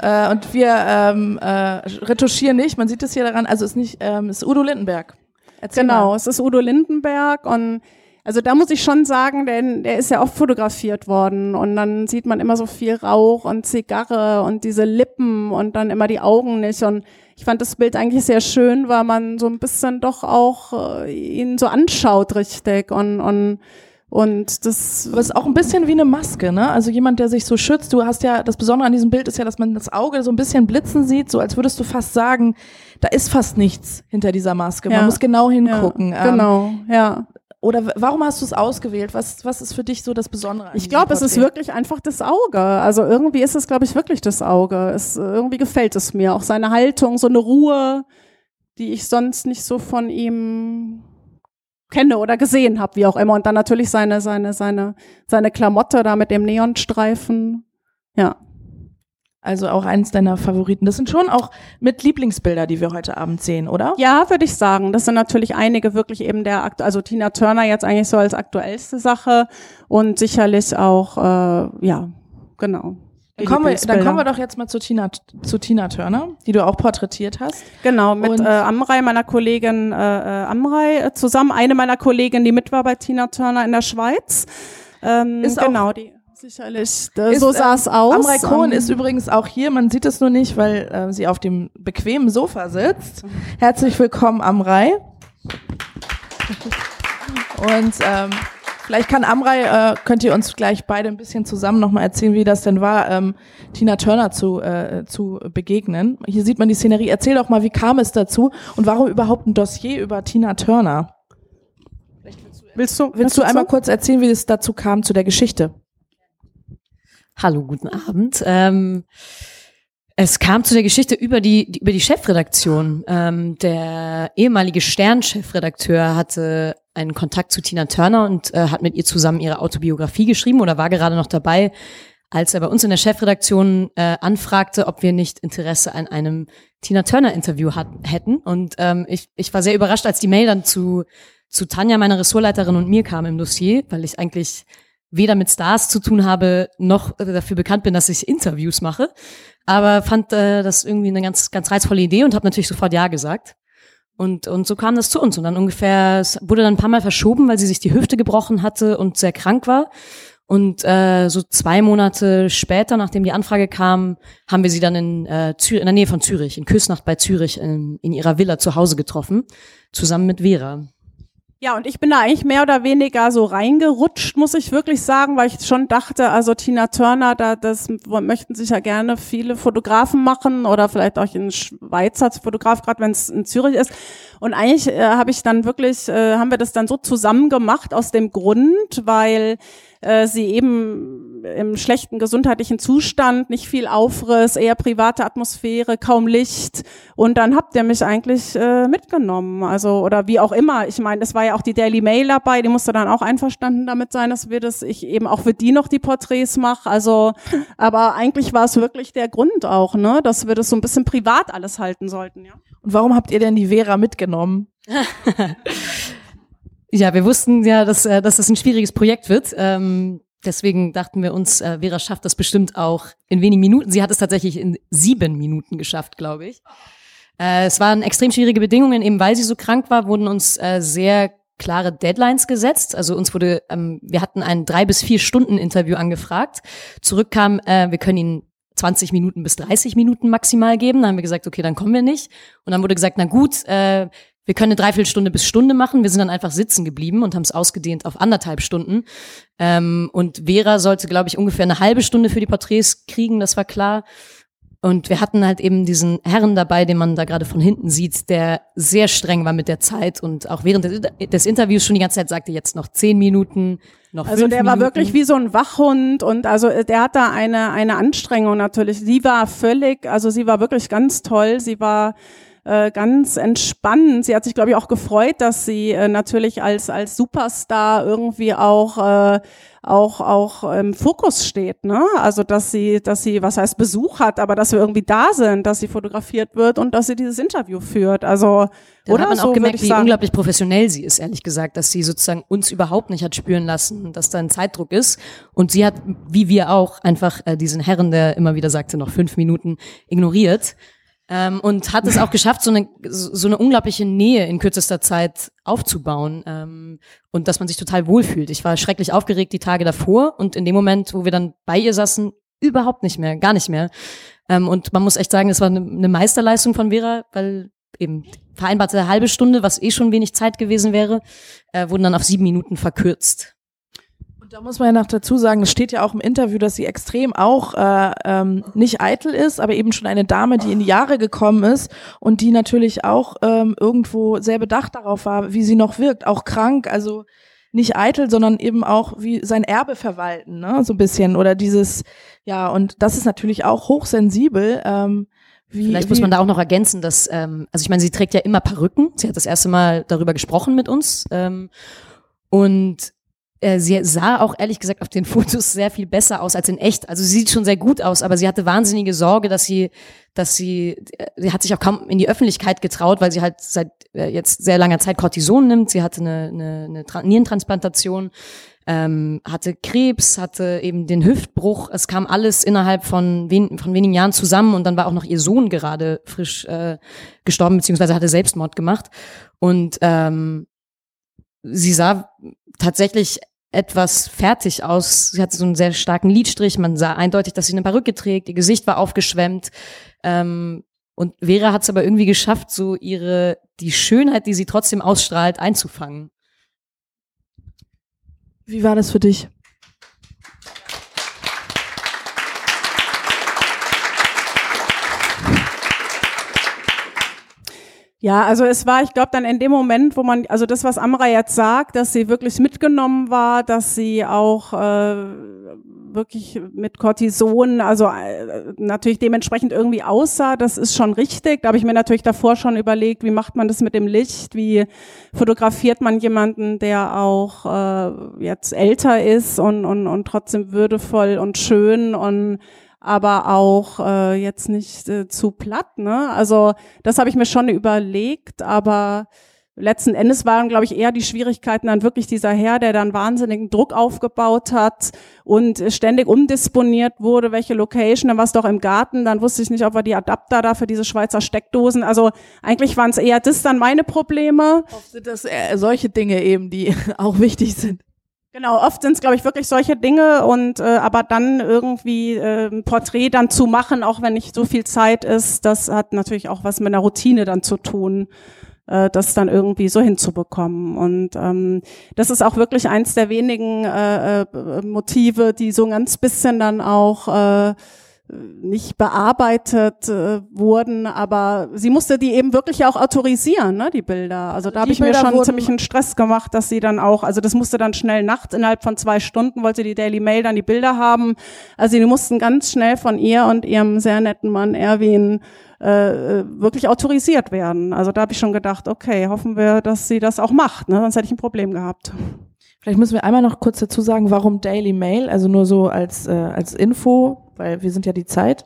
[SPEAKER 1] Äh, und wir ähm, äh, retuschieren nicht, man sieht es hier daran, also es ist nicht, ähm, es ist Udo Lindenberg.
[SPEAKER 2] Erzähl genau, mal. es ist Udo Lindenberg und also da muss ich schon sagen, denn der ist ja oft fotografiert worden und dann sieht man immer so viel Rauch und Zigarre und diese Lippen und dann immer die Augen nicht und ich fand das Bild eigentlich sehr schön, weil man so ein bisschen doch auch äh, ihn so anschaut richtig und und und das
[SPEAKER 1] Aber ist auch ein bisschen wie eine Maske, ne? Also jemand, der sich so schützt. Du hast ja, das Besondere an diesem Bild ist ja, dass man das Auge so ein bisschen blitzen sieht, so als würdest du fast sagen, da ist fast nichts hinter dieser Maske. Man muss genau hingucken.
[SPEAKER 2] Ja, genau, ähm, ja.
[SPEAKER 1] Oder warum hast du es ausgewählt? Was, was ist für dich so das Besondere? An
[SPEAKER 2] ich glaube, es ist wirklich einfach das Auge. Also irgendwie ist es, glaube ich, wirklich das Auge. Es, irgendwie gefällt es mir. Auch seine Haltung, so eine Ruhe, die ich sonst nicht so von ihm kenne oder gesehen habe, wie auch immer. Und dann natürlich seine, seine, seine, seine Klamotte da mit dem Neonstreifen. Ja.
[SPEAKER 1] Also auch eins deiner Favoriten. Das sind schon auch mit Lieblingsbilder, die wir heute Abend sehen, oder?
[SPEAKER 2] Ja, würde ich sagen. Das sind natürlich einige wirklich eben der, Akt also Tina Turner jetzt eigentlich so als aktuellste Sache und sicherlich auch, äh, ja, genau.
[SPEAKER 1] Dann kommen, wir, dann kommen wir doch jetzt mal zu Tina, zu Tina Turner, die du auch porträtiert hast.
[SPEAKER 2] Genau, mit äh, Amrei, meiner Kollegin äh, äh Amrei, äh, zusammen eine meiner Kolleginnen, die mit war bei Tina Turner in der Schweiz.
[SPEAKER 1] Ähm, ist genau, die
[SPEAKER 2] Sicherlich, so sah es ähm, aus.
[SPEAKER 1] Amrei Cohen ist übrigens auch hier, man sieht es nur nicht, weil äh, sie auf dem bequemen Sofa sitzt. Herzlich willkommen, Amrei. Und ähm, Vielleicht kann Amrei, äh, könnt ihr uns gleich beide ein bisschen zusammen nochmal erzählen, wie das denn war, ähm, Tina Turner zu, äh, zu begegnen. Hier sieht man die Szenerie. Erzähl doch mal, wie kam es dazu und warum überhaupt ein Dossier über Tina Turner? Willst du, willst du einmal kurz erzählen, wie es dazu kam, zu der Geschichte?
[SPEAKER 3] Hallo, guten Abend. Ähm, es kam zu der Geschichte über die, über die Chefredaktion. Ähm, der ehemalige Stern-Chefredakteur hatte einen Kontakt zu Tina Turner und äh, hat mit ihr zusammen ihre Autobiografie geschrieben oder war gerade noch dabei, als er bei uns in der Chefredaktion äh, anfragte, ob wir nicht Interesse an einem Tina Turner Interview hätten. Und ähm, ich, ich war sehr überrascht, als die Mail dann zu, zu Tanja, meiner Ressortleiterin und mir kam im Dossier, weil ich eigentlich weder mit Stars zu tun habe, noch dafür bekannt bin, dass ich Interviews mache. Aber fand äh, das irgendwie eine ganz, ganz reizvolle Idee und habe natürlich sofort Ja gesagt. Und, und so kam das zu uns. Und dann ungefähr, es wurde dann ein paar Mal verschoben, weil sie sich die Hüfte gebrochen hatte und sehr krank war. Und äh, so zwei Monate später, nachdem die Anfrage kam, haben wir sie dann in, äh, Zür in der Nähe von Zürich, in Küsnacht bei Zürich, in, in ihrer Villa zu Hause getroffen, zusammen mit Vera.
[SPEAKER 2] Ja, und ich bin da eigentlich mehr oder weniger so reingerutscht, muss ich wirklich sagen, weil ich schon dachte, also Tina Turner, da das möchten sich ja gerne viele Fotografen machen oder vielleicht auch ein Schweizer Fotograf, gerade wenn es in Zürich ist. Und eigentlich äh, habe ich dann wirklich, äh, haben wir das dann so zusammen gemacht aus dem Grund, weil äh, sie eben im schlechten gesundheitlichen Zustand, nicht viel Aufriss, eher private Atmosphäre, kaum Licht. Und dann habt ihr mich eigentlich äh, mitgenommen. Also, oder wie auch immer. Ich meine, es war ja auch die Daily Mail dabei, die musste dann auch einverstanden damit sein, dass wir das, ich eben auch für die noch die Porträts mache. Also, aber eigentlich war es wirklich der Grund auch, ne, dass wir das so ein bisschen privat alles halten sollten, ja.
[SPEAKER 1] Und warum habt ihr denn die Vera mitgenommen?
[SPEAKER 3] Ja, wir wussten ja, dass, äh, dass das ein schwieriges Projekt wird. Ähm, deswegen dachten wir uns, äh, Vera schafft das bestimmt auch in wenigen Minuten. Sie hat es tatsächlich in sieben Minuten geschafft, glaube ich. Äh, es waren extrem schwierige Bedingungen, eben weil sie so krank war, wurden uns äh, sehr klare Deadlines gesetzt. Also uns wurde, ähm, wir hatten ein drei bis vier Stunden Interview angefragt. Zurückkam, äh, wir können Ihnen 20 Minuten bis 30 Minuten maximal geben. Dann haben wir gesagt, okay, dann kommen wir nicht. Und dann wurde gesagt, na gut, äh, wir können eine Dreiviertelstunde bis Stunde machen. Wir sind dann einfach sitzen geblieben und haben es ausgedehnt auf anderthalb Stunden. Ähm, und Vera sollte, glaube ich, ungefähr eine halbe Stunde für die Porträts kriegen, das war klar. Und wir hatten halt eben diesen Herrn dabei, den man da gerade von hinten sieht, der sehr streng war mit der Zeit und auch während des Interviews schon die ganze Zeit sagte, jetzt noch zehn Minuten, noch
[SPEAKER 2] Also
[SPEAKER 3] der
[SPEAKER 2] Minuten. war wirklich wie so ein Wachhund und also äh, der hat da eine, eine Anstrengung natürlich. Sie war völlig, also sie war wirklich ganz toll. Sie war äh, ganz entspannend. Sie hat sich, glaube ich, auch gefreut, dass sie äh, natürlich als als Superstar irgendwie auch äh, auch auch im Fokus steht, ne? Also dass sie dass sie was heißt Besuch hat, aber dass wir irgendwie da sind, dass sie fotografiert wird und dass sie dieses Interview führt. Also
[SPEAKER 3] da oder hat man so, auch gemerkt, wie sagen. unglaublich professionell sie ist, ehrlich gesagt, dass sie sozusagen uns überhaupt nicht hat spüren lassen, dass da ein Zeitdruck ist. Und sie hat, wie wir auch, einfach äh, diesen Herren, der immer wieder sagte, noch fünf Minuten, ignoriert. Ähm, und hat es auch geschafft, so eine, so eine unglaubliche Nähe in kürzester Zeit aufzubauen ähm, und dass man sich total wohlfühlt. Ich war schrecklich aufgeregt die Tage davor und in dem Moment, wo wir dann bei ihr saßen, überhaupt nicht mehr, gar nicht mehr. Ähm, und man muss echt sagen, es war eine, eine Meisterleistung von Vera, weil eben vereinbarte halbe Stunde, was eh schon wenig Zeit gewesen wäre, äh, wurden dann auf sieben Minuten verkürzt.
[SPEAKER 1] Da muss man ja noch dazu sagen, es steht ja auch im Interview, dass sie extrem auch äh, ähm, nicht eitel ist, aber eben schon eine Dame, die in die Jahre gekommen ist und die natürlich auch ähm, irgendwo sehr bedacht darauf war, wie sie noch wirkt, auch krank, also nicht eitel, sondern eben auch wie sein Erbe verwalten, ne, so ein bisschen oder dieses, ja, und das ist natürlich auch hochsensibel. Ähm,
[SPEAKER 3] wie, Vielleicht wie, muss man da auch noch ergänzen, dass, ähm, also ich meine, sie trägt ja immer Perücken. Sie hat das erste Mal darüber gesprochen mit uns. Ähm, und sie sah auch ehrlich gesagt auf den Fotos sehr viel besser aus als in echt. Also sie sieht schon sehr gut aus, aber sie hatte wahnsinnige Sorge, dass sie, dass sie, äh, sie hat sich auch kaum in die Öffentlichkeit getraut, weil sie halt seit äh, jetzt sehr langer Zeit Cortison nimmt. Sie hatte eine, eine, eine Nierentransplantation, ähm, hatte Krebs, hatte eben den Hüftbruch. Es kam alles innerhalb von, wen, von wenigen Jahren zusammen und dann war auch noch ihr Sohn gerade frisch äh, gestorben beziehungsweise hatte Selbstmord gemacht und ähm, sie sah tatsächlich etwas fertig aus. Sie hatte so einen sehr starken Lidstrich. Man sah eindeutig, dass sie eine Perücke trägt. Ihr Gesicht war aufgeschwemmt. Ähm, und Vera hat es aber irgendwie geschafft, so ihre, die Schönheit, die sie trotzdem ausstrahlt, einzufangen.
[SPEAKER 1] Wie war das für dich?
[SPEAKER 2] Ja, also es war, ich glaube, dann in dem Moment, wo man, also das, was Amra jetzt sagt, dass sie wirklich mitgenommen war, dass sie auch äh, wirklich mit Cortison, also äh, natürlich dementsprechend irgendwie aussah, das ist schon richtig. Da habe ich mir natürlich davor schon überlegt, wie macht man das mit dem Licht, wie fotografiert man jemanden, der auch äh, jetzt älter ist und, und, und trotzdem würdevoll und schön und aber auch äh, jetzt nicht äh, zu platt. Ne? Also das habe ich mir schon überlegt, aber letzten Endes waren, glaube ich, eher die Schwierigkeiten dann wirklich dieser Herr, der dann wahnsinnigen Druck aufgebaut hat und ständig umdisponiert wurde, welche Location, dann war es doch im Garten, dann wusste ich nicht, ob wir die Adapter da für diese Schweizer Steckdosen, also eigentlich waren es eher das dann meine Probleme.
[SPEAKER 1] Oft sind das äh, solche Dinge eben, die auch wichtig sind.
[SPEAKER 2] Genau, oft sind es, glaube ich, wirklich solche Dinge und äh, aber dann irgendwie äh, ein Porträt dann zu machen, auch wenn nicht so viel Zeit ist, das hat natürlich auch was mit einer Routine dann zu tun, äh, das dann irgendwie so hinzubekommen. Und ähm, das ist auch wirklich eins der wenigen äh, äh, Motive, die so ein ganz bisschen dann auch äh, nicht bearbeitet äh, wurden, aber sie musste die eben wirklich auch autorisieren, ne, die Bilder. Also da habe ich Bilder mir schon ziemlich einen Stress gemacht, dass sie dann auch, also das musste dann schnell nachts, innerhalb von zwei Stunden wollte die Daily Mail dann die Bilder haben. Also die mussten ganz schnell von ihr und ihrem sehr netten Mann Erwin äh, wirklich autorisiert werden. Also da habe ich schon gedacht, okay, hoffen wir, dass sie das auch macht, ne? sonst hätte ich ein Problem gehabt.
[SPEAKER 1] Vielleicht müssen wir einmal noch kurz dazu sagen, warum Daily Mail, also nur so als, äh, als Info, weil wir sind ja die Zeit.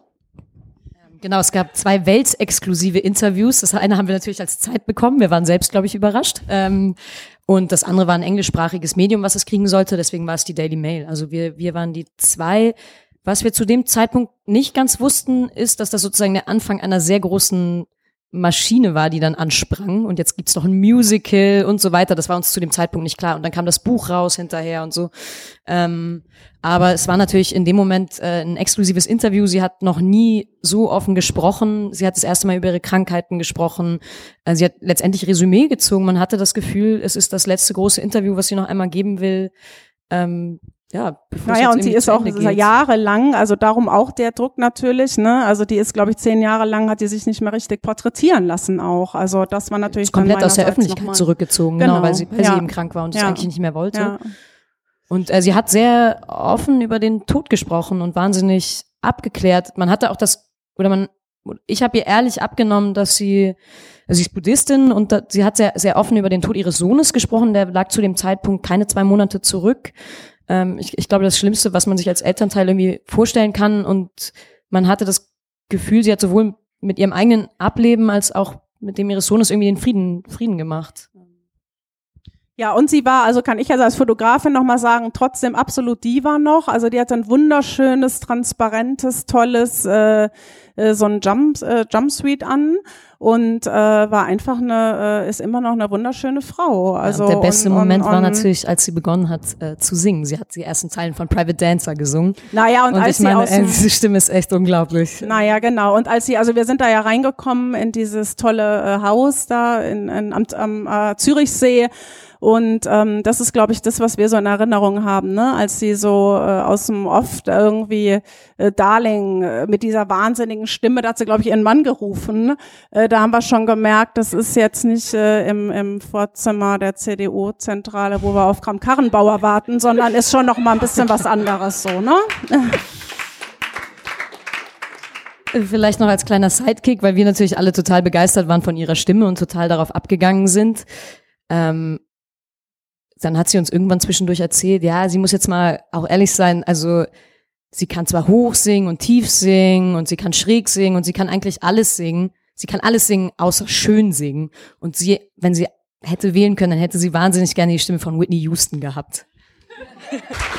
[SPEAKER 3] Genau, es gab zwei weltexklusive Interviews. Das eine haben wir natürlich als Zeit bekommen. Wir waren selbst, glaube ich, überrascht. Ähm, und das andere war ein englischsprachiges Medium, was es kriegen sollte. Deswegen war es die Daily Mail. Also wir, wir waren die zwei. Was wir zu dem Zeitpunkt nicht ganz wussten, ist, dass das sozusagen der Anfang einer sehr großen Maschine war, die dann ansprang und jetzt gibt's noch ein Musical und so weiter. Das war uns zu dem Zeitpunkt nicht klar. Und dann kam das Buch raus hinterher und so. Ähm, aber es war natürlich in dem Moment äh, ein exklusives Interview. Sie hat noch nie so offen gesprochen. Sie hat das erste Mal über ihre Krankheiten gesprochen. Äh, sie hat letztendlich Resümee gezogen. Man hatte das Gefühl, es ist das letzte große Interview, was sie noch einmal geben will. Ähm, ja,
[SPEAKER 2] naja, und sie ist auch jahrelang, also darum auch der Druck natürlich, ne? Also die ist, glaube ich, zehn Jahre lang hat die sich nicht mehr richtig porträtieren lassen auch. Also das war natürlich
[SPEAKER 3] ist komplett aus der Öffentlichkeit zurückgezogen, genau, genau, weil sie, weil ja. sie eben krank war und das eigentlich nicht mehr wollte. Ja. Und äh, sie hat sehr offen über den Tod gesprochen und wahnsinnig abgeklärt. Man hatte auch das, oder man, ich habe ihr ehrlich abgenommen, dass sie, also sie ist Buddhistin und da, sie hat sehr, sehr offen über den Tod ihres Sohnes gesprochen. Der lag zu dem Zeitpunkt keine zwei Monate zurück. Ähm, ich, ich glaube, das Schlimmste, was man sich als Elternteil irgendwie vorstellen kann. Und man hatte das Gefühl, sie hat sowohl mit ihrem eigenen Ableben als auch mit dem ihres Sohnes irgendwie den Frieden, Frieden gemacht.
[SPEAKER 2] Ja, und sie war, also kann ich also als Fotografin nochmal sagen, trotzdem absolut Diva noch. Also die hat ein wunderschönes, transparentes, tolles, äh, äh, so ein Jump, äh, Jumpsuite an und äh, war einfach eine, äh, ist immer noch eine wunderschöne Frau. Also
[SPEAKER 3] ja, der beste und, Moment und, war natürlich, als sie begonnen hat äh, zu singen. Sie hat die ersten Zeilen von Private Dancer gesungen.
[SPEAKER 2] Naja, und, und als
[SPEAKER 3] ich meine,
[SPEAKER 2] sie
[SPEAKER 3] äh, diese Stimme ist echt unglaublich.
[SPEAKER 2] Naja, genau. Und als sie, also wir sind da ja reingekommen in dieses tolle äh, Haus da in, in, am, am äh, Zürichsee und ähm, das ist, glaube ich, das, was wir so in Erinnerung haben, ne? als sie so äh, aus dem Oft irgendwie äh, Darling äh, mit dieser wahnsinnigen Stimme, da hat sie, glaube ich, ihren Mann gerufen. Äh, da haben wir schon gemerkt, das ist jetzt nicht äh, im, im Vorzimmer der CDU-Zentrale, wo wir auf Kram Karrenbauer warten, sondern ist schon noch mal ein bisschen was anderes so, ne?
[SPEAKER 3] Vielleicht noch als kleiner Sidekick, weil wir natürlich alle total begeistert waren von ihrer Stimme und total darauf abgegangen sind. Ähm, dann hat sie uns irgendwann zwischendurch erzählt, ja, sie muss jetzt mal auch ehrlich sein, also sie kann zwar hoch singen und tief singen und sie kann schräg singen und sie kann eigentlich alles singen. Sie kann alles singen, außer schön singen. Und sie, wenn sie hätte wählen können, dann hätte sie wahnsinnig gerne die Stimme von Whitney Houston gehabt.